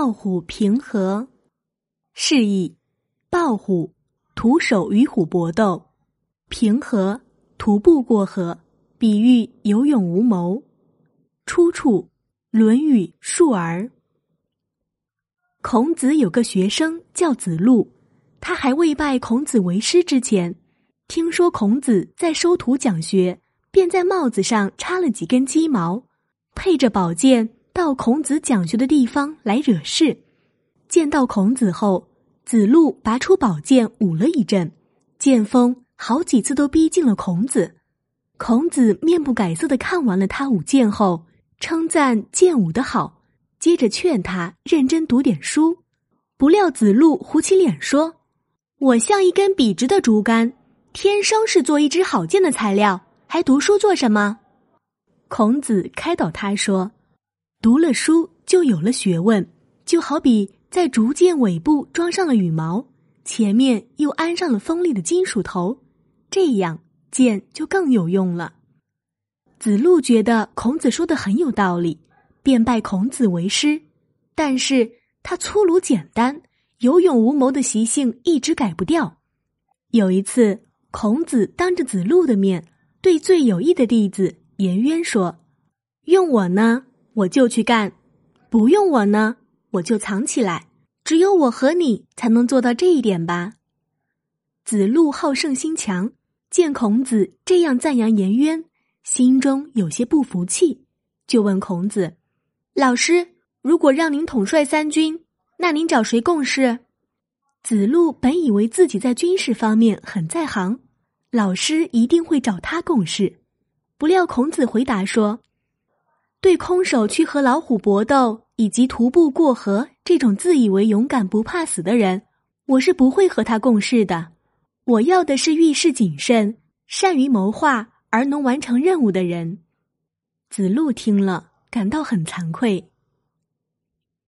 抱虎平和，示意抱虎，徒手与虎搏斗；平和，徒步过河，比喻有勇无谋。出处：《论语·述而》。孔子有个学生叫子路，他还未拜孔子为师之前，听说孔子在收徒讲学，便在帽子上插了几根鸡毛，配着宝剑。到孔子讲学的地方来惹事，见到孔子后，子路拔出宝剑舞了一阵，剑锋好几次都逼近了孔子。孔子面不改色的看完了他舞剑后，称赞剑舞的好，接着劝他认真读点书。不料子路糊起脸说：“我像一根笔直的竹竿，天生是做一支好剑的材料，还读书做什么？”孔子开导他说。读了书就有了学问，就好比在竹剑尾部装上了羽毛，前面又安上了锋利的金属头，这样剑就更有用了。子路觉得孔子说的很有道理，便拜孔子为师。但是他粗鲁简单、有勇无谋的习性一直改不掉。有一次，孔子当着子路的面，对最有益的弟子颜渊说：“用我呢。”我就去干，不用我呢，我就藏起来。只有我和你才能做到这一点吧。子路好胜心强，见孔子这样赞扬颜渊，心中有些不服气，就问孔子：“老师，如果让您统帅三军，那您找谁共事？”子路本以为自己在军事方面很在行，老师一定会找他共事，不料孔子回答说。对空手去和老虎搏斗，以及徒步过河这种自以为勇敢不怕死的人，我是不会和他共事的。我要的是遇事谨慎、善于谋划而能完成任务的人。子路听了，感到很惭愧，